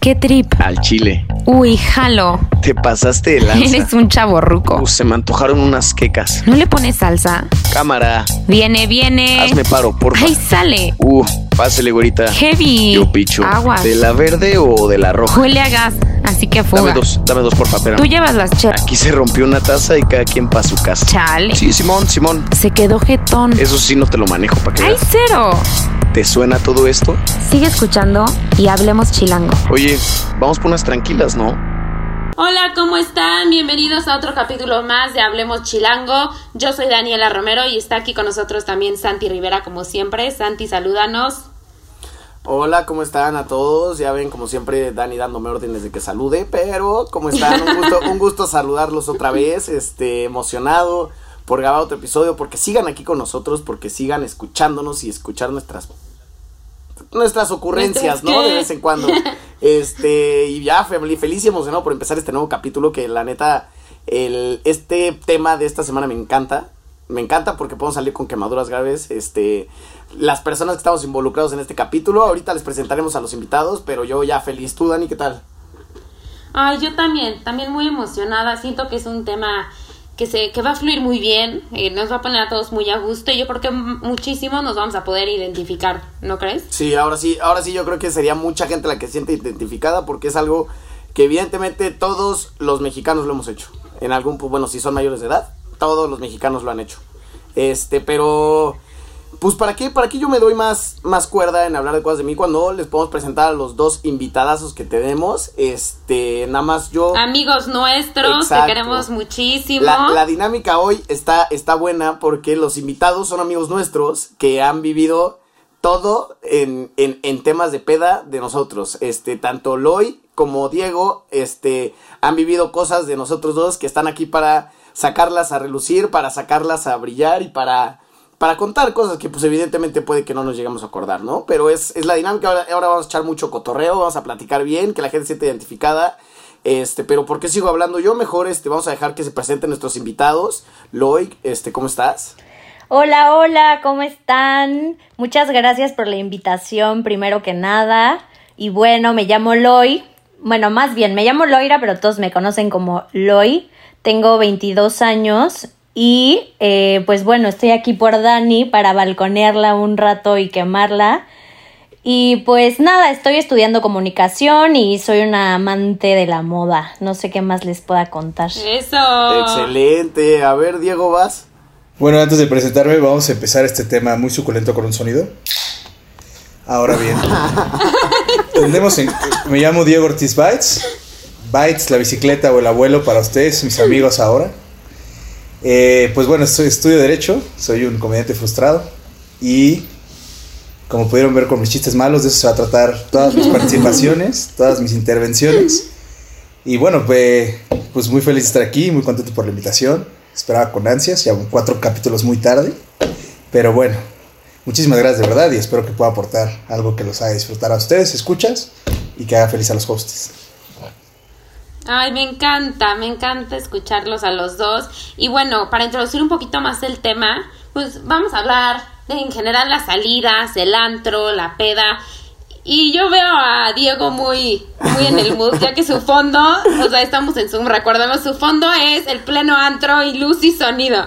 ¿Qué trip? Al chile. Uy, jalo. Te pasaste de lanza. Eres un chavo ruco. Uh, se me antojaron unas quecas. ¿No le pones salsa? Cámara, Viene, viene. hazme paro, porfa. ¡Ay, sale! Uh, pásele, güerita. Heavy. Yo picho. Aguas. ¿De la verde o de la roja? Huele a gas, así que Dame fuga. dos, dame dos, porfa, espérame. Tú llevas las chelas. Aquí se rompió una taza y cada quien pa' su casa. Chale. Sí, Simón, Simón. Se quedó jetón. Eso sí no te lo manejo para que ¡Ay, cero! ¿Te suena todo esto? Sigue escuchando y hablemos chilango. Oye, vamos por unas tranquilas, ¿no? Hola, ¿cómo están? Bienvenidos a otro capítulo más de Hablemos Chilango. Yo soy Daniela Romero y está aquí con nosotros también Santi Rivera, como siempre. Santi, salúdanos. Hola, ¿cómo están a todos? Ya ven, como siempre, Dani dándome órdenes de que salude, pero ¿cómo están? Un gusto, un gusto saludarlos otra vez, este, emocionado por grabar otro episodio, porque sigan aquí con nosotros, porque sigan escuchándonos y escuchar nuestras nuestras ocurrencias, ¿Nuestras ¿no? De vez en cuando. Este, y ya fel- feliz y emocionado por empezar este nuevo capítulo que la neta, el, este tema de esta semana me encanta. Me encanta porque podemos salir con quemaduras graves. Este, las personas que estamos involucrados en este capítulo, ahorita les presentaremos a los invitados, pero yo ya feliz. ¿Tú, Dani, qué tal? Ay, yo también, también muy emocionada. Siento que es un tema que se que va a fluir muy bien, eh, nos va a poner a todos muy a gusto y yo creo que muchísimo nos vamos a poder identificar, ¿no crees? Sí, ahora sí, ahora sí yo creo que sería mucha gente la que siente identificada porque es algo que evidentemente todos los mexicanos lo hemos hecho. En algún bueno, si son mayores de edad, todos los mexicanos lo han hecho. Este, pero pues para qué, para qué yo me doy más más cuerda en hablar de cosas de mí cuando les podemos presentar a los dos invitadazos que tenemos. Este, nada más yo Amigos nuestros, Exacto. te queremos muchísimo. la, la dinámica hoy está, está buena porque los invitados son amigos nuestros que han vivido todo en, en, en temas de peda de nosotros. Este, tanto Loy como Diego, este, han vivido cosas de nosotros dos que están aquí para sacarlas a relucir, para sacarlas a brillar y para, para contar cosas que pues evidentemente puede que no nos lleguemos a acordar, ¿no? Pero es, es la dinámica, ahora, vamos a echar mucho cotorreo, vamos a platicar bien, que la gente se siente identificada. Este, pero ¿por qué sigo hablando yo? Mejor este, vamos a dejar que se presenten nuestros invitados. Loy, este, ¿cómo estás? Hola, hola, ¿cómo están? Muchas gracias por la invitación, primero que nada. Y bueno, me llamo Loy. Bueno, más bien, me llamo Loira, pero todos me conocen como Loy. Tengo 22 años y eh, pues bueno, estoy aquí por Dani para balconearla un rato y quemarla. Y pues nada, estoy estudiando comunicación y soy una amante de la moda. No sé qué más les pueda contar. Eso. Excelente. A ver, Diego, vas. Bueno, antes de presentarme, vamos a empezar este tema muy suculento con un sonido. Ahora bien, en- me llamo Diego Ortiz Bites. Bites, la bicicleta o el abuelo para ustedes, mis amigos ahora. Eh, pues bueno, estoy, estudio Derecho, soy un comediante frustrado. Y como pudieron ver con mis chistes malos, de eso se va a tratar todas mis participaciones, todas mis intervenciones. Y bueno, pues, pues muy feliz de estar aquí, muy contento por la invitación. Esperaba con ansias, ya cuatro capítulos muy tarde. Pero bueno, muchísimas gracias de verdad y espero que pueda aportar algo que los haga disfrutar a ustedes, escuchas, y que haga feliz a los hosts. Ay, me encanta, me encanta escucharlos a los dos. Y bueno, para introducir un poquito más el tema, pues vamos a hablar de en general las salidas, el antro, la peda. Y yo veo a Diego muy, muy en el mood, ya que su fondo, o sea, estamos en Zoom, recordemos, su fondo es el pleno antro y luz y sonido.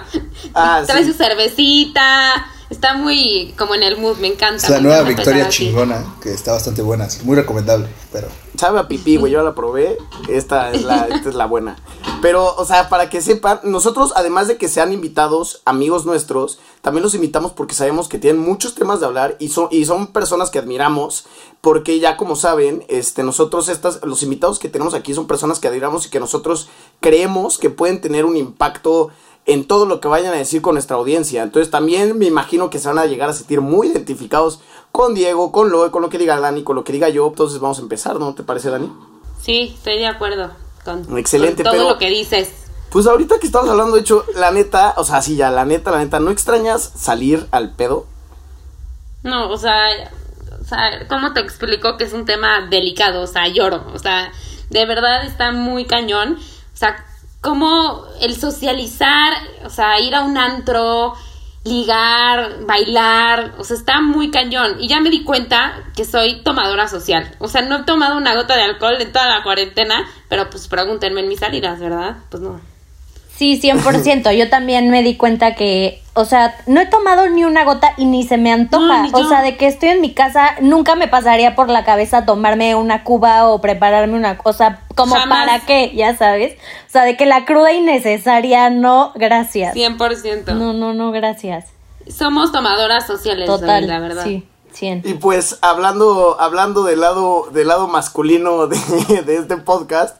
Ah, Trae sí. su cervecita, está muy como en el mood, me encanta. Es la nueva victoria así. chingona, que está bastante buena, así, muy recomendable, pero... Sabe a pipí, güey, yo la probé. Esta es la, esta es la buena. Pero, o sea, para que sepan, nosotros, además de que sean invitados, amigos nuestros, también los invitamos porque sabemos que tienen muchos temas de hablar y son, y son personas que admiramos. Porque ya como saben, este, nosotros estas, los invitados que tenemos aquí son personas que admiramos y que nosotros creemos que pueden tener un impacto en todo lo que vayan a decir con nuestra audiencia. Entonces también me imagino que se van a llegar a sentir muy identificados con Diego, con Loe, con lo que diga Dani, con lo que diga yo. Entonces vamos a empezar, ¿no te parece, Dani? Sí, estoy de acuerdo con, Excelente, con todo pero- lo que dices. Pues ahorita que estamos hablando, de hecho, la neta, o sea, sí, ya, la neta, la neta, ¿no extrañas salir al pedo? No, o sea, o sea, ¿cómo te explico que es un tema delicado? O sea, lloro, o sea, de verdad está muy cañón. O sea, como el socializar, o sea, ir a un antro, ligar, bailar, o sea, está muy cañón. Y ya me di cuenta que soy tomadora social. O sea, no he tomado una gota de alcohol en toda la cuarentena, pero pues pregúntenme en mis salidas, ¿verdad? Pues no. Sí, 100%. Yo también me di cuenta que, o sea, no he tomado ni una gota y ni se me antoja. No, o sea, de que estoy en mi casa, nunca me pasaría por la cabeza tomarme una cuba o prepararme una cosa, como Jamás. para qué, ya sabes. O sea, de que la cruda innecesaria, no, gracias. 100%. No, no, no, gracias. Somos tomadoras sociales, Total, la verdad. sí, 100. Y pues hablando, hablando del lado, del lado masculino de, de este podcast,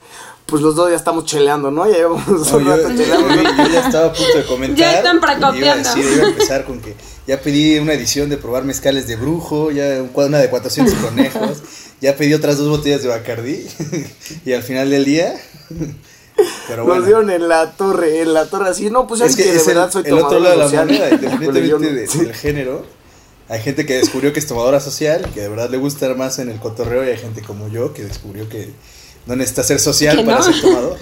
pues los dos ya estamos cheleando, ¿no? Ya llevamos No, un yo, rato yo- cheleando. yo ya estaba a punto de comentar. Ya están Iba a, precopiando. decir, iba a empezar con que ya pedí una edición de probar mezcales de brujo, ya un- una de 400 conejos, ya pedí otras dos botellas de Bacardí y al final del día. Pero Nos bueno. dieron en la torre, en la torre así, no, pues ya Es que, que de es el, verdad soy el otro lado de la social. moneda, independientemente no- de- sí. del género. Hay gente que descubrió que es tomadora social, que de verdad le gusta más en el cotorreo, y hay gente como yo que descubrió que no necesita ser social para no. ser tomador.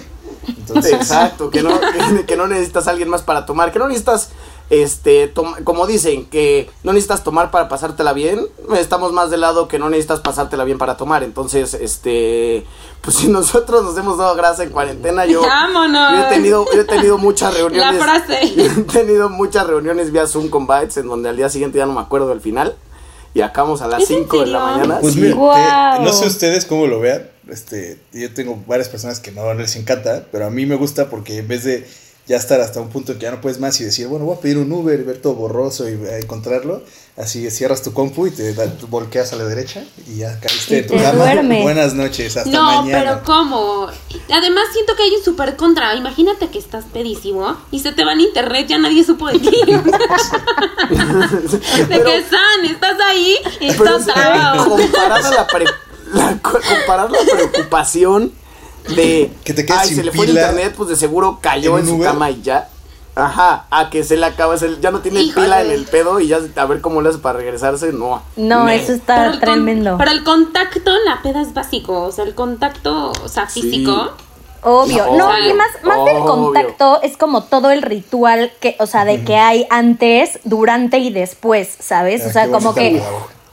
Entonces, Exacto, que no, que, no necesitas a alguien más para tomar, que no necesitas, este, tom- como dicen, que no necesitas tomar para pasártela bien, estamos más del lado que no necesitas pasártela bien para tomar, entonces, este, pues si nosotros nos hemos dado grasa en cuarentena, yo, ¡Vámonos! yo he tenido, yo he tenido muchas reuniones, La frase. yo he tenido muchas reuniones vía Zoom con Bytes, en donde al día siguiente ya no me acuerdo del final, y acabamos a las ¿Es en 5 de la mañana, Pues sí. mira, Guau. te- no sé ustedes cómo lo vean. Este, yo tengo varias personas que no les encanta, pero a mí me gusta porque en vez de ya estar hasta un punto en que ya no puedes más y decir, bueno, voy a pedir un Uber y ver todo borroso y eh, encontrarlo, así cierras tu compu y te da- volteas a la derecha y ya caíste en tu cama. duermes. Buenas noches, hasta No, mañana. pero ¿cómo? Además siento que hay un super contra. Imagínate que estás pedísimo y se te va en internet, ya nadie supo de ti. de que San, estás ahí y Pero estás es comparar a la, pre- la- comparar la preocupación de Que te quedes ay, sin se le fue el pila internet, pues de seguro cayó en en, su Uber". cama y ya. Ajá, a que se le acaba, se le- ya no tiene Híjole. pila en el pedo y ya a ver cómo le hace para regresarse, no. No, Me- eso está Pero el con- tremendo. pero el contacto en la peda es básico. O sea, el contacto, o sea, Sí. físico. Obvio, No, y más, más del contacto es como todo el ritual que, o sea, de que hay antes, durante y después, ¿sabes? O sea, como que.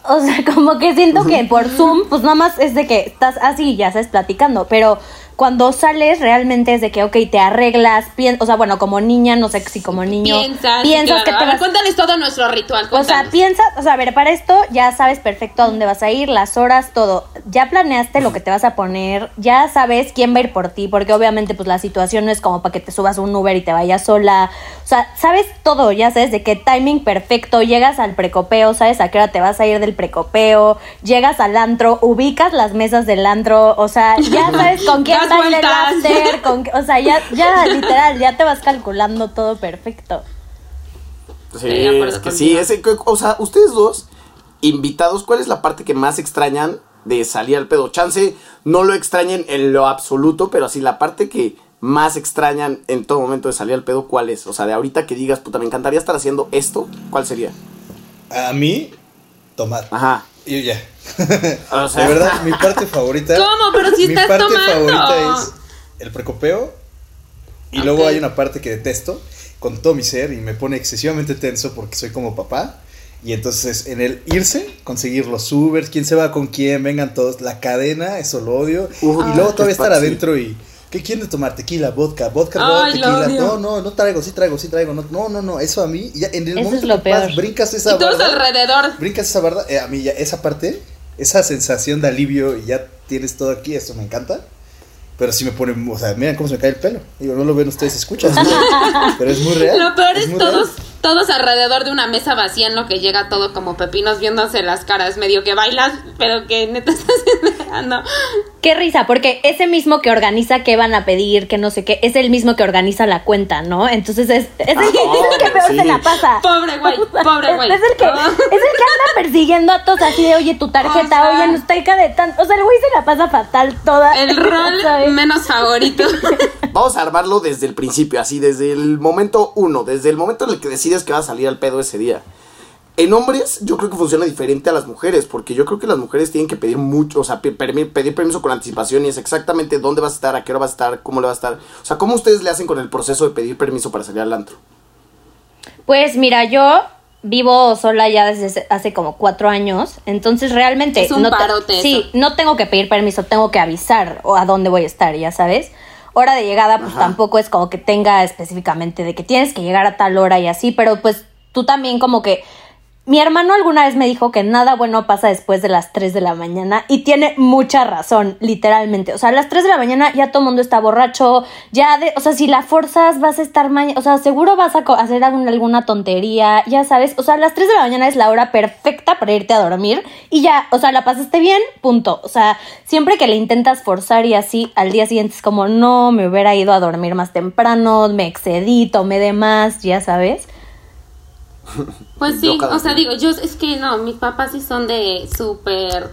O sea, como que siento que por Zoom, pues nada más es de que estás así, ya sabes, platicando, pero cuando sales realmente es de que, ok, te arreglas, o sea, bueno, como niña, no sé si como niño, Piensas, sí, piensas claro. que A te ver, vas cuéntales todo nuestro ritual. o sea, piensas, o sea, a ver, para esto ya sabes perfecto a dónde vas a ir, las horas, todo. Ya planeaste lo que te vas a poner, ya sabes quién va a ir por ti, porque obviamente pues la situación no es como para que te subas a un Uber y te vayas sola. O sea, sabes todo, ya sabes de qué timing perfecto, llegas al precopeo, sabes a qué hora te vas a ir del precopeo, llegas al antro, ubicas las mesas del antro, o sea, ya sabes con quién va a ir el after, con, o sea, ya, ya literal, ya te vas calculando todo perfecto. Sí, es que sí, ese- o sea, ustedes dos, invitados, ¿cuál es la parte que más extrañan de salir al pedo? Chance, no lo extrañen en lo absoluto, pero así la parte que más extrañan en todo momento de salir al pedo, ¿cuál es? O sea, de ahorita que digas, puta, me encantaría estar haciendo esto, ¿cuál sería? A mí, tomar. Ajá. Y ya. O sea- de verdad, mi parte favorita. ¿Cómo? Pero si mi estás parte tomando. favorita es el precopeo. Y luego hay una parte que detesto con todo mi ser y me pone excesivamente tenso porque soy como papá. Y entonces en el irse, conseguir los Ubers, quién se va con quién, vengan todos, la cadena, eso lo odio. Y luego todavía estar adentro y. ¿Qué quieren tomar? Tequila, vodka, vodka, Ay, tequila. No, no, no traigo, sí traigo, sí traigo. No, no, no, no, eso a mí. Ya en el Eso momento es lo que vas, peor. brincas esa Y todos barda, alrededor. brincas esa barda, eh, a mí ya esa parte, esa sensación de alivio y ya tienes todo aquí, eso me encanta. Pero sí me pone, o sea, miren cómo se me cae el pelo. Digo, no lo ven ustedes, escuchan. pero es muy real. Lo peor es, muy todos, real. Todos alrededor de una mesa vacía en lo que llega todo como pepinos viéndose las caras, medio que bailas, pero que neta estás esperando. Qué risa, porque ese mismo que organiza qué van a pedir, que no sé qué, es el mismo que organiza la cuenta, ¿no? Entonces es, es, el, Ah, es el que peor sí. se la pasa. Pobre güey, pobre güey. Es el que, Ah. es el que persiguiendo a todos así de, oye, tu tarjeta, O sea, oye, no está de tanto. O sea, el güey se la pasa fatal toda. El rol ¿sabes? menos favorito. Vamos a armarlo desde el principio, así, desde el momento uno, desde el momento en el que decides que vas a salir al pedo ese día. En hombres, yo creo que funciona diferente a las mujeres, porque yo creo que las mujeres tienen que pedir mucho, o sea, pe- permi- pedir permiso con anticipación y es exactamente dónde vas a estar, a qué hora vas a estar, cómo le vas a estar. O sea, ¿cómo ustedes le hacen con el proceso de pedir permiso para salir al antro? Pues mira, yo vivo sola ya desde hace como cuatro años, entonces realmente Es un no te- sí, no tengo que pedir permiso, tengo que avisar o a dónde voy a estar, ya sabes. Hora de llegada, pues Ajá. tampoco es como que tenga específicamente de que tienes que llegar a tal hora y así, pero pues tú también como que mi hermano alguna vez me dijo que nada bueno pasa después de las 3 de la mañana y tiene mucha razón, literalmente. O sea, a las 3 de la mañana ya todo el mundo está borracho, ya de, o sea, si la forzas vas a estar mañana, o sea, seguro vas a hacer algún- alguna tontería, ya sabes. O sea, las 3 de la mañana es la hora perfecta para irte a dormir y ya, o sea, la pasaste bien, punto. O sea, siempre que le intentas forzar y así, al día siguiente es como, no, me hubiera ido a dormir más temprano, me excedí, tomé de más, ya sabes. Pues sí, o sea, digo, yo es que no, mis papás sí son de súper,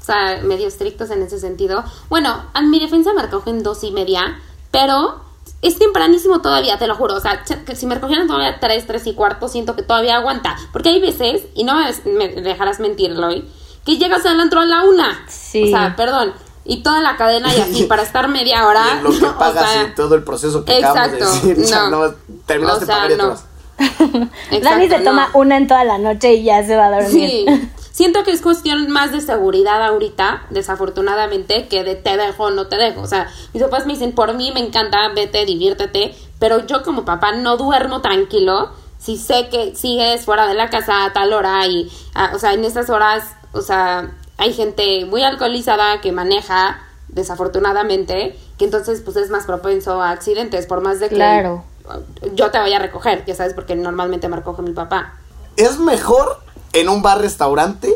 o sea, medio estrictos en ese sentido. Bueno, a mi defensa me recogen dos y media, pero es tempranísimo todavía, te lo juro. O sea, que si me recogieran todavía tres, tres y cuarto, siento que todavía aguanta. Porque hay veces, y no me, me dejarás mentirlo hoy, que llegas al antro a la una. Sí. O sea, perdón. Y toda la cadena y así para estar media hora. Y en lo que o pagas sea, y todo el proceso que acabamos de exacto, decir. ya no. no, terminaste O sea, de pagar y te no. Dani se toma no. una en toda la noche y ya se va a dormir. Sí, siento que es cuestión más de seguridad ahorita, desafortunadamente, que de te dejo o no te dejo. O sea, mis papás me dicen, por mí me encanta, vete, diviértete, pero yo como papá no duermo tranquilo si sé que sigues fuera de la casa a tal hora y, ah, o sea, en estas horas, o sea, hay gente muy alcoholizada que maneja, desafortunadamente, que entonces pues es más propenso a accidentes, por más de que Claro. Yo te vaya a recoger, ya sabes, porque normalmente me recoge mi papá. ¿Es mejor en un bar-restaurante?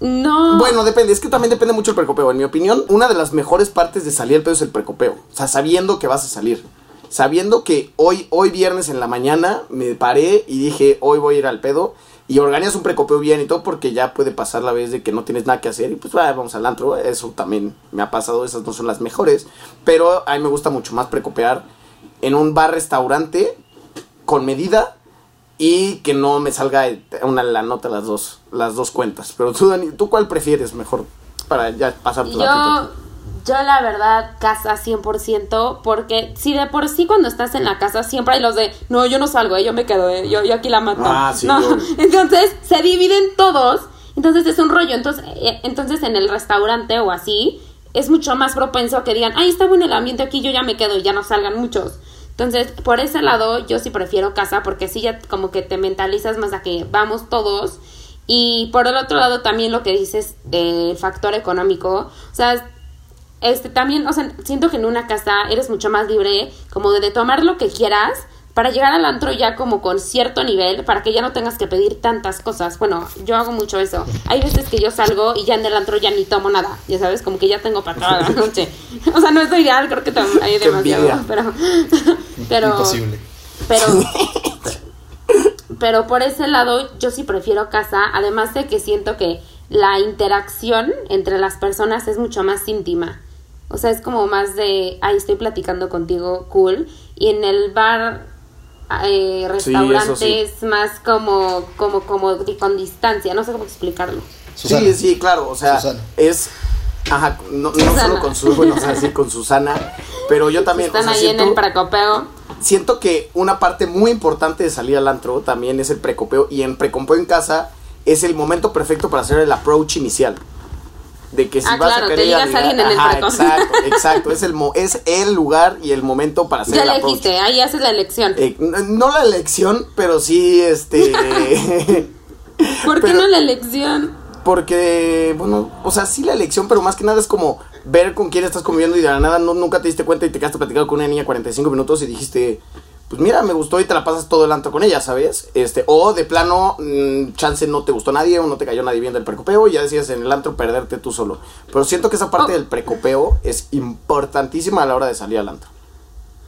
No. Bueno, depende, es que también depende mucho el precopeo. En mi opinión, una de las mejores partes de salir al pedo es el precopeo. O sea, sabiendo que vas a salir. Sabiendo que hoy, hoy viernes en la mañana me paré y dije, hoy voy a ir al pedo. Y organizas un precopeo bien y todo porque ya puede pasar la vez de que no tienes nada que hacer y pues ah, vamos al antro. Eso también me ha pasado, esas no son las mejores. Pero a mí me gusta mucho más precopear en un bar-restaurante con medida y que no me salga una la nota las dos las dos cuentas. Pero tú Dani, ¿tú cuál prefieres mejor para ya pasar Yo, yo la verdad, casa 100%, porque si de por sí cuando estás en la casa siempre hay los de, no, yo no salgo, eh, yo me quedo, eh, yo, yo aquí la mato. Ah, sí, no, yo- entonces se dividen todos, entonces es un rollo. Entonces, eh, entonces en el restaurante o así, es mucho más propenso a que digan, ay, está bueno el ambiente aquí, yo ya me quedo y ya no salgan muchos. Entonces, por ese lado, yo sí prefiero casa, porque sí ya como que te mentalizas más a que vamos todos. Y por el otro lado, también lo que dices del factor económico, o sea, este también, o sea, siento que en una casa eres mucho más libre como de, de tomar lo que quieras para llegar al antro ya como con cierto nivel, para que ya no tengas que pedir tantas cosas. Bueno, yo hago mucho eso. Hay veces que yo salgo y ya en el antro ya ni tomo nada, ya sabes, como que ya tengo para toda la noche. O sea, no es lo ideal, creo que hay demasiado, envidia. pero pero Imposible. pero pero por ese lado yo sí prefiero casa, además de que siento que la interacción entre las personas es mucho más íntima. O sea, es como más de, ahí estoy platicando contigo, cool. Y en el bar, eh, restaurante sí. es más como, como, como con distancia. No sé cómo explicarlo. Susana. Sí, sí, claro, o sea, Susana. es ajá, no, no Susana. solo con su, bueno, o sea, sí, con Susana, pero yo también o Están sea, ahí en siento, el precopeo. siento que una parte muy importante de salir al antro también es el precopeo y en precopeo en casa es el momento perfecto para hacer el approach inicial. De que si Ah, vas claro, a te querer ir a alguien en el ajá, exacto, exacto, es el mo- es el lugar y el momento para hacer Ya approach. elegiste, ahí haces la elección. Eh, no la elección, pero sí este ¿Por qué pero- no la elección? Porque, bueno, o sea, sí la elección, pero más que nada es como ver con quién estás conviviendo y de la nada no, nunca te diste cuenta y te quedaste platicando con una niña 45 minutos y dijiste, pues mira, me gustó y te la pasas todo el antro con ella, ¿sabes? Este, o de plano, mm, chance no te gustó nadie o no te cayó nadie bien del precopeo y ya decías en el antro perderte tú solo. Pero siento que esa parte Oh. del precopeo es importantísima a la hora de salir al antro.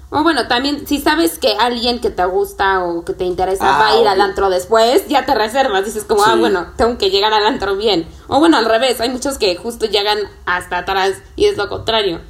O bueno, también si sabes que alguien que te gusta o que te interesa Ah, va a ir al antro después, ya te reservas, dices como, ah, bueno, tengo que llegar al antro bien. O bueno, al revés, hay muchos que justo llegan hasta atrás y es lo contrario.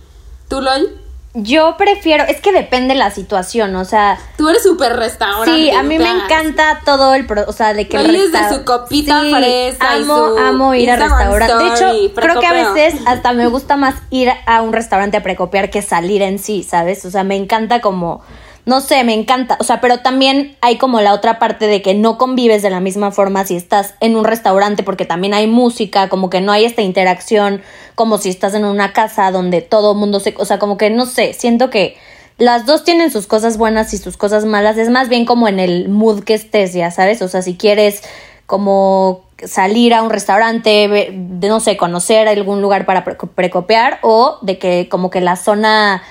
¿Tú, Lol? Yo prefiero, es que depende la situación, o sea, Tú eres súper restaurante. sí, a mí me encanta todo el, pro- o sea, de que es de su copita fresa y amo, su amo ir a Instagram restaurantes. De hecho, creo que a veces hasta me gusta más ir a un restaurante a precopiar que salir en sí, ¿sabes? O sea, me encanta como no sé, me encanta. O sea, pero también hay como la otra parte de que no convives de la misma forma si estás en un restaurante, porque también hay música, como que no hay esta interacción, como si estás en una casa donde todo el mundo se. O sea, como que no sé, siento que las dos tienen sus cosas buenas y sus cosas malas. Es más bien como en el mood que estés, ya sabes. O sea, si quieres como salir a un restaurante, de, no sé, conocer algún lugar para pre- precopiar o de que como que la zona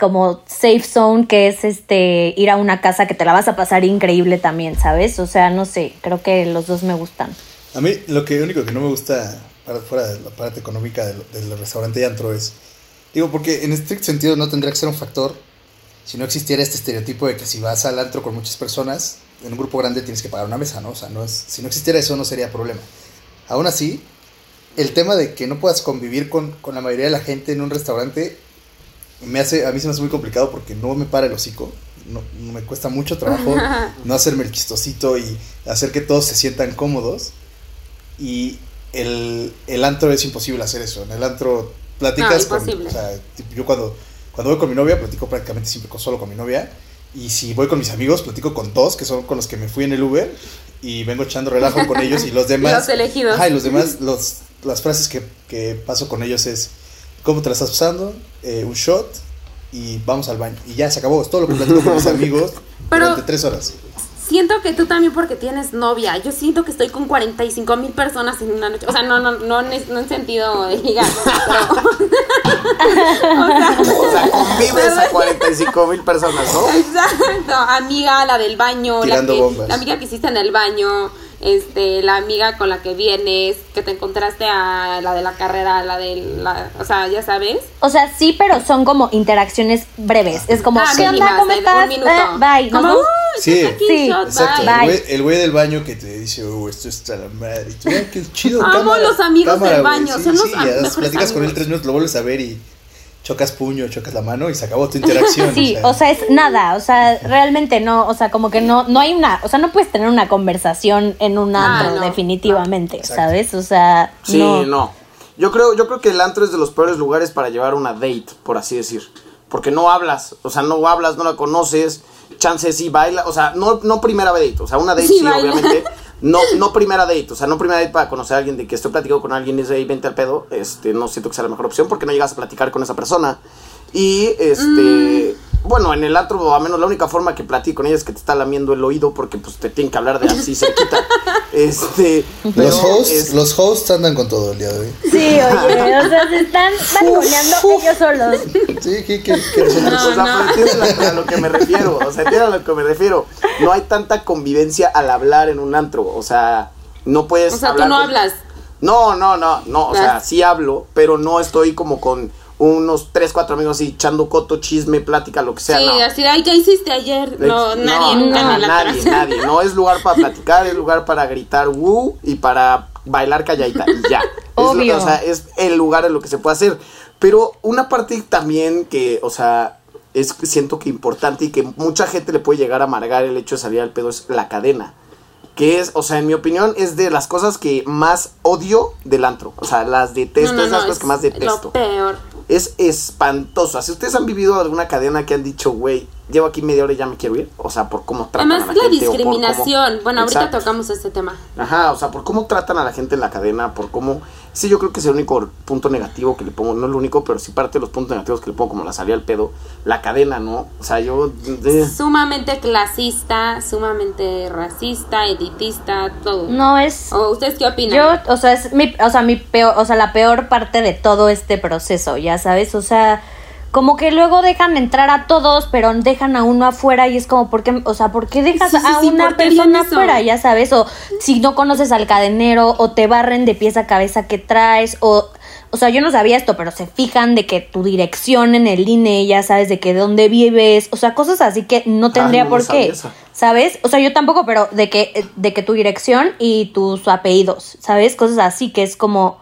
como safe zone que es este ir a una casa que te la vas a pasar increíble también, ¿sabes? O sea, no sé, creo que los dos me gustan. A mí lo que único que no me gusta para- fuera de la parte económica del, del restaurante y antro es, digo, porque en estricto sentido no tendría que ser un factor si no existiera este estereotipo de que si vas al antro con muchas personas, en un grupo grande tienes que pagar una mesa, ¿no? O sea, no es, si no existiera eso no sería problema. Aún así, el tema de que no puedas convivir con, con la mayoría de la gente en un restaurante me hace, a mí se me hace muy complicado porque no me para el hocico. No, me cuesta mucho trabajo no hacerme el chistosito y hacer que todos se sientan cómodos. Y el, el antro es imposible hacer eso. En el antro platicas No, con. O sea, yo cuando, cuando voy con mi novia, platico prácticamente siempre con, solo con mi novia. Y si voy con mis amigos, platico con dos, que son con los que me fui en el Uber. Y vengo echando relajo con ellos y los demás. Los elegidos. Ajá, y los demás, los, las frases que, que paso con ellos es: ¿Cómo te la estás pasando? Eh, un shot y vamos al baño. Y ya se acabó. Es todo lo que platico con mis amigos Pero- durante tres horas. Siento que tú también porque tienes novia. Yo siento que estoy con 45 mil personas en una noche. O sea, no, no, no, en- no en sentido de ligar. Pero, O sea, convives a 45 mil personas, ¿no? exacto. Amiga, la del baño. La, que, bombas. la amiga que hiciste en el baño. Este, la amiga con la que vienes, que te encontraste a la de la carrera, la de la, o sea, ya sabes. O sea, sí, pero son como interacciones breves. Es como, Ah, ¿qué onda? ¿Cómo de un estás? minuto. Eh, bye. Nos. "Uy, Sí. aquí, Sí, shot, Exacto, bye". el Bye. güey, el güey del baño que te dice, oh, esto está la madre. Y tú, "Ah, qué chido. Amo cámara, los amigos cámara, del güey". baño, Sí, son los sí, ya platicas con él tres minutos, lo vuelves a ver y chocas puño, chocas la mano y se acabó tu interacción. Sí, o sea, es nada, o sea, realmente no, o sea, como que no, no hay una, o sea, no puedes tener una conversación en un Ah, antro, no. definitivamente. ¿sabes? O sea, Sí, no. no. Yo creo, yo creo que el antro es de los peores lugares para llevar una date, por así decir. Porque no hablas, o sea, no hablas, no la conoces, chances sí baila, o sea, no, no primera date, o sea, una date Sí, sí, obviamente. No, no primera date, o sea, no primera date para conocer a alguien de que estoy platicando con alguien y de ahí, vente al pedo, este, no siento que sea la mejor opción porque no llegas a platicar con esa persona. Y este, bueno, en el antro, a menos la única forma que platico con ella es que te está lamiendo el oído porque pues te tienen que hablar de así cerquita. Este, Los hosts, es- los hosts andan con todo el día de hoy. Sí, oye, o sea, se están balconeando ellos solos. Sí, ¿qué, qué, qué nosotros? No, o sea, no. pero entienden a, lo que me refiero. O sea, entienden a lo que me refiero. No hay tanta convivencia al hablar en un antro. O sea, no puedes. O sea, tú hablar no con- hablas. No, no, no, no. O sea, Ah. sí hablo, pero no estoy como con unos tres, cuatro amigos así echando coto, chisme, plática, lo que sea. sí, no. así, ay, ¿qué hiciste ayer? No, nadie, no, nunca no, en la nadie, nadie. No es lugar para platicar, es lugar para gritar woo y para bailar calladita y ya. Es Obvio. o sea, es el lugar en lo que se puede hacer. Pero una parte también que, o sea, es siento que importante y que mucha gente le puede llegar a amargar el hecho de salir al pedo es la cadena. Que es, o sea, en mi opinión, es de las cosas que más odio del antro. O sea, las detesto, No, no, es las no, cosas que más es detesto Lo peor. es espantoso. Si ustedes han vivido alguna cadena que han dicho, güey, llevo aquí media hora y ya me quiero ir, o sea, por cómo tratan Además, a la la gente. por cómo- discriminación. Bueno, ahorita Exacto. tocamos este tema. Ajá, o sea, por cómo tratan a la gente en la cadena, por cómo... Sí, yo creo que es el único punto negativo que le pongo, no el único, pero sí parte de los puntos negativos que le pongo, como la salida al pedo, la cadena, ¿no? O sea, yo... eh, Sumamente clasista, sumamente racista, elitista, todo. No es. ¿O ustedes qué opinan? Yo, o sea, es mi, o sea, mi peor, o sea, la peor parte de todo este proceso, ya sabes, o sea, como que luego dejan entrar a todos, pero dejan a uno afuera y es como, ¿por qué, o sea, ¿por qué dejas Sí, sí, a sí, una ¿por qué persona afuera, ya sabes? O si no conoces al cadenero, o te barren de pies a cabeza que traes, o, o sea, yo no sabía esto, pero se fijan de que tu dirección en el INE, ya sabes, de que dónde vives, o sea, cosas así que no tendría no me por qué. ¿Sabes? O sea, yo tampoco, pero de que, de que tu dirección y tus apellidos, ¿sabes? Cosas así que es como,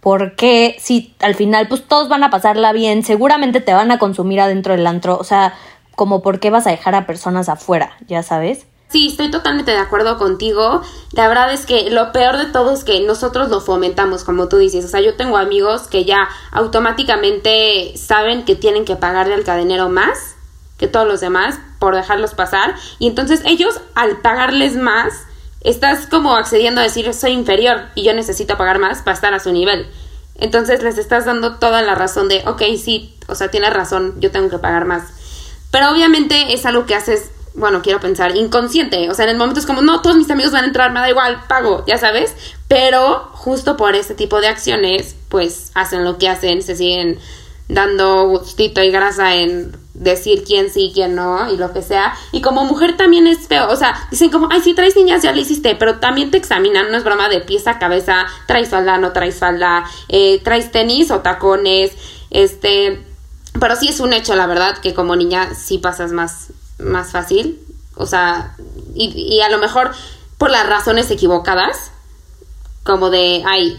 ¿por qué? Si al final, pues todos van a pasarla bien, seguramente te van a consumir adentro del antro, o sea, como, ¿por qué vas a dejar a personas afuera? ¿Ya sabes? Sí, estoy totalmente de acuerdo contigo. La verdad es que lo peor de todo es que nosotros lo fomentamos, como tú dices. O sea, yo tengo amigos que ya automáticamente saben que tienen que pagarle al cadenero más que todos los demás por dejarlos pasar. Y entonces ellos, al pagarles más, estás como accediendo a decir soy inferior y yo necesito pagar más para estar a su nivel. Entonces les estás dando toda la razón de, ok, sí, o sea, tienes razón, yo tengo que pagar más. Pero obviamente es algo que haces, bueno, quiero pensar, inconsciente. O sea, en el momento es como, no, todos mis amigos van a entrar, me da igual, pago, ya sabes. Pero justo por este tipo de acciones, pues hacen lo que hacen, se siguen dando gustito y grasa en decir quién sí, quién no y lo que sea. Y como mujer también es feo. O sea, dicen como, ay, si traes niñas ya lo hiciste, pero también te examinan, no es broma de pies a cabeza, traes falda, no traes falda, eh, traes tenis o tacones, este. Pero sí es un hecho, la verdad, que como niña sí pasas más, más fácil. O sea, y, y a lo mejor por las razones equivocadas, como de, ay,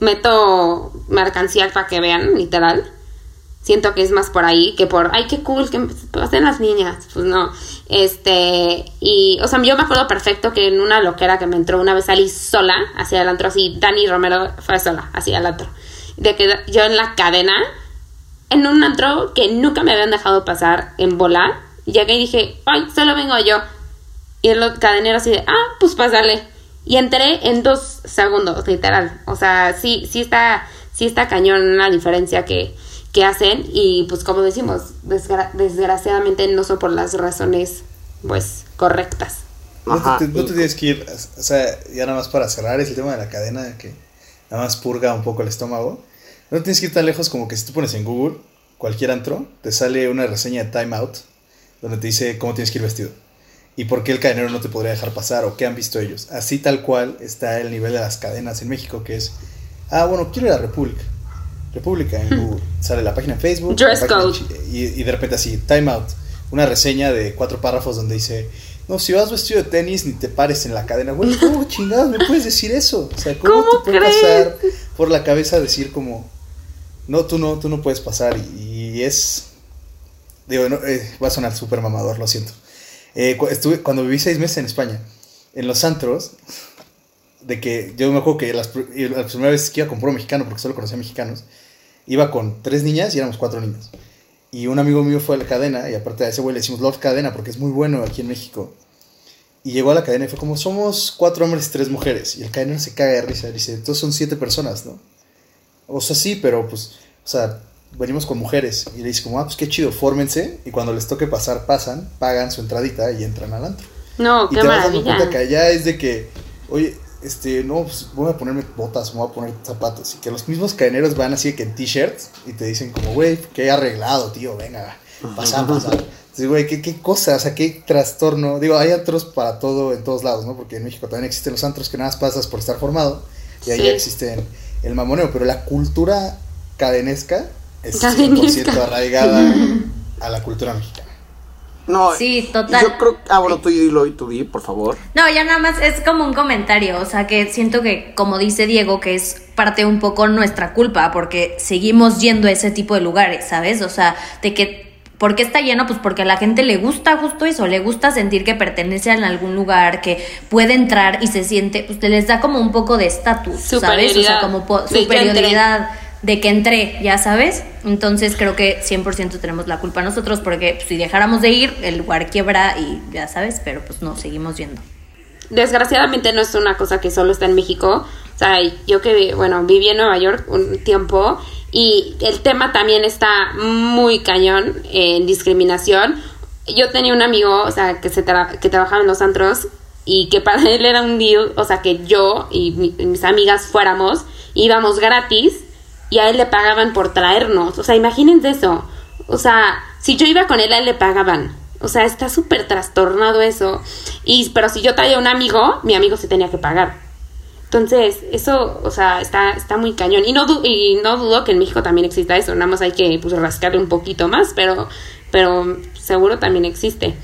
meto mercancía para que vean, literal siento que es más por ahí que por, ay, qué cool que hacen las niñas. Pues no. Este, y, o sea, yo me acuerdo perfecto que en una loquera que me entró una vez salí sola hacia el antro, así, Dani Romero fue sola hacia el antro. De que yo en la cadena, en un antro que nunca me habían dejado pasar en bola, llegué y dije, ay, solo vengo yo. Y el cadenero así de, ah, pues pásale. Y entré en dos segundos, literal. O sea, sí, sí está, sí está cañón la diferencia que, que hacen y pues como decimos, desgra desgraciadamente no son por las razones pues correctas. No te, no te, tienes que ir, o sea, ya nada más para cerrar es el tema de la cadena que nada más purga un poco el estómago. No tienes que ir tan lejos como que si tú pones en Google cualquier antro, te sale una reseña de Time Out donde te dice cómo tienes que ir vestido y por qué el cadenero no te podría dejar pasar o qué han visto ellos. Así tal cual está el nivel de las cadenas en México, que es, ah, bueno, quiero ir a la República. República en Google. Sale la página en Facebook. Dress code. Y, y, de repente así, time out. Una reseña de cuatro párrafos donde dice, no, si vas vestido de tenis ni te pares en la cadena. Güey, ¿cómo chingados me puedes decir eso? O sea, ¿cómo, ¿Cómo te puede pasar por la cabeza decir como, no, tú no, tú no puedes pasar? Y, y es, digo, no, eh, va a sonar súper mamador, lo siento. Eh, cu- estuve, cuando viví seis meses en España, en los antros, de que yo me acuerdo que las, pr- y las primeras veces que iba con puro mexicano, porque solo conocía mexicanos, iba con tres niñas y éramos cuatro niños. Y un amigo mío fue a la cadena, y aparte a ese güey le decimos Lord Cadena, porque es muy bueno aquí en México. Y llegó a la cadena y fue como, somos cuatro hombres y tres mujeres. Y el cadenero se caga de risa, dice, entonces son siete personas, ¿no? O sea, sí, pero pues, o sea, venimos con mujeres. Y le dice como, ah, pues qué chido, fórmense. Y cuando les toque pasar, pasan, pagan su entradita y entran al antro. No, Y qué te vas dando maravilla. cuenta que allá es de que, oye, este, no, pues voy a ponerme botas, me voy a poner zapatos. Y que los mismos cadeneros van así que en t-shirts y te dicen como, güey, qué arreglado, tío, venga, pasa, pasa. Entonces, güey, ¿qué, qué cosa, o sea, qué trastorno. Digo, hay antros para todo en todos lados, ¿no? Porque en México también existen los antros que nada más pasas por estar formado. Y allá Sí. existen el mamoneo, pero la cultura cadenesca es Cadenesca. 100% arraigada a la cultura mexicana. No, Sí, total. Yo creo. Ah, bueno, tú dilo y tú di, por favor. No, ya nada más es como un comentario, o sea que siento que, como dice Diego, que es parte un poco nuestra culpa, porque seguimos yendo a ese tipo de lugares, ¿sabes? O sea, de que, ¿por qué está lleno? Pues porque a la gente le gusta justo eso, le gusta sentir que pertenece a algún lugar, que puede entrar y se siente, pues te les da como un poco de estatus, ¿sabes? O sea, Superioridad. como superioridad de que entré, ya sabes. Entonces creo que 100% tenemos la culpa nosotros porque si dejáramos de ir, el lugar quiebra y ya sabes, pero pues no, seguimos yendo. desgraciadamente no es una cosa que solo está en México. O sea, yo que, bueno, viví en Nueva York un tiempo y el tema también está muy cañón en discriminación. Yo tenía un amigo, o sea, que, se que trabajaba en los antros y que para él era un deal, o sea, que yo y mi- mis amigas fuéramos, íbamos gratis y a él le pagaban por traernos. O sea, imagínense eso. O sea, si yo iba con él, a él le pagaban. O sea, está súper trastornado eso. Y, pero si yo traía un amigo, mi amigo se tenía que pagar. Entonces, eso, o sea, está, está muy cañón. Y no, y no dudo que en México también exista eso. Nada más hay que pues, rascarle un poquito más, pero, pero seguro también existe.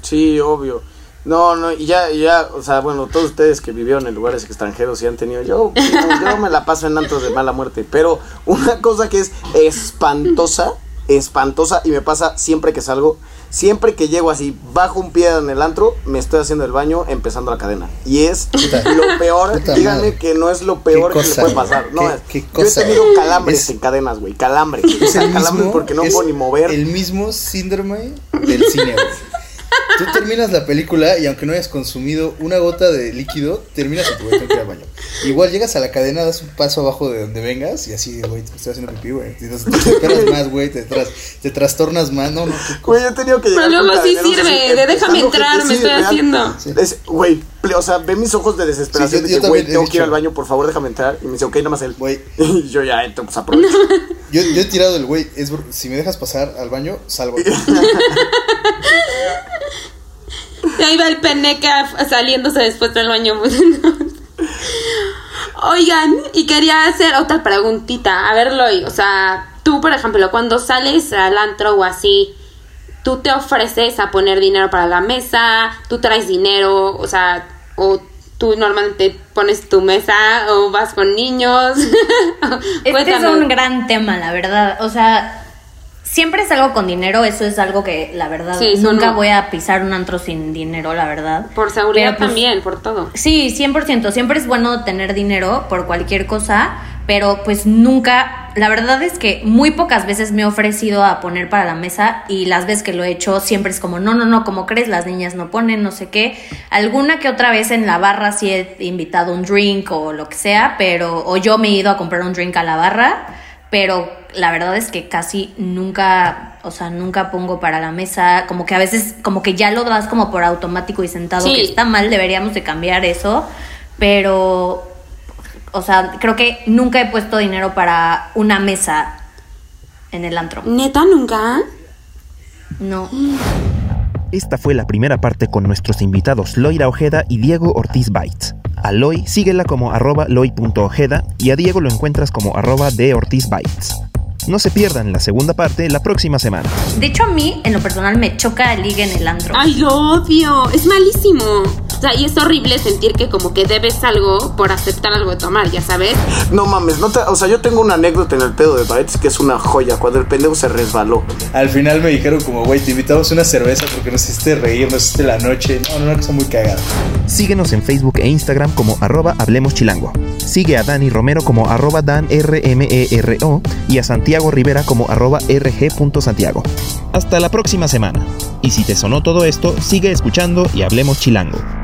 Sí, obvio. No, no, y ya, ya, o sea, bueno, todos ustedes que vivieron en lugares extranjeros y han tenido, yo, yo me la paso en antros de mala muerte, pero una cosa que es espantosa espantosa y me pasa siempre que salgo. Siempre que llego así, bajo un pie en el antro, me estoy haciendo el baño empezando la cadena. Y es Puta. lo peor. Puta Díganme madre. que no es lo peor que le puede pasar. No, Qué- yo he tenido calambres Es- en cadenas, güey. Calambres. O sea, calambres mismo, porque no puedo ni mover. El mismo síndrome del cine, güey. Tú terminas la película y aunque no hayas consumido una gota de líquido, terminas voy a ir al baño. Igual llegas a la cadena, das un paso abajo de donde vengas y así, güey, te estoy haciendo pipí, güey. Te, te esperas más, güey, te, tras- te trastornas más. No, no, Güey, yo he tenido que llegar Pero luego sí sirve, de déjame entrar, me estoy haciendo. Güey, o sea, ve mis ojos de desesperación Sí, yo- de que, güey, tengo que ir al baño, por favor, déjame entrar. Y me dice, ok, nada más él. Güey, Y yo ya entro, pues aprovecho. yo, yo he tirado el güey, es, si me dejas pasar al baño, salgo. Y ahí va el peneca saliéndose después del baño. Oigan, y quería hacer otra preguntita. A ver, Loy, o sea, tú, por ejemplo, cuando sales al antro o así, tú te ofreces a poner dinero para la mesa, tú traes dinero, o sea, o tú normalmente pones tu mesa o vas con niños. Este es un gran tema, la verdad. O sea, siempre salgo con dinero, eso es algo que, la verdad, Sí, nunca no. voy a pisar un antro sin dinero, la verdad. Por seguridad pues, también, por todo. Sí, 100%. Siempre es bueno tener dinero por cualquier cosa, pero pues nunca, la verdad es que muy pocas veces me he ofrecido a poner para la mesa y las veces que lo he hecho siempre es como, no, no, no, como crees, las niñas no ponen, no sé qué. Alguna que otra vez en la barra sí he invitado un drink o lo que sea, pero, o yo me he ido a comprar un drink a la barra, pero la verdad es que casi nunca, o sea, nunca pongo para la mesa, como que a veces, como que ya lo das como por automático y sentado, Sí. que está mal, deberíamos de cambiar eso, pero, o sea, creo que nunca he puesto dinero para una mesa en el antro. ¿Neta nunca? No. Esta fue la primera parte con nuestros invitados Loira Ojeda y Diego Ortiz Bites. A Loy síguela como arroba loy.ojeda y a Diego lo encuentras como arroba de Ortiz Bites. No se pierdan la segunda parte la próxima semana. De hecho, a mí, en lo personal, me choca el ligue en el antro. Ay, lo odio. Es malísimo. O sea, y es horrible sentir que como que debes algo por aceptar algo de tomar, ya sabes. No mames, no te- o sea, yo tengo una anécdota en el pedo de Bites que es una joya. Cuando el pendejo se resbaló. Al final me dijeron como, güey, te invitamos una cerveza porque nos hiciste reír, nos hiciste la noche. No, no, una cosa muy cagada. Síguenos en Facebook e Instagram como arroba Hablemos Chilango. Sigue a Dani Romero como arroba DanRMERO y a Santiago Rivera como arroba RG.Santiago. Hasta la próxima semana. Y si te sonó todo esto, sigue escuchando y Hablemos Chilango.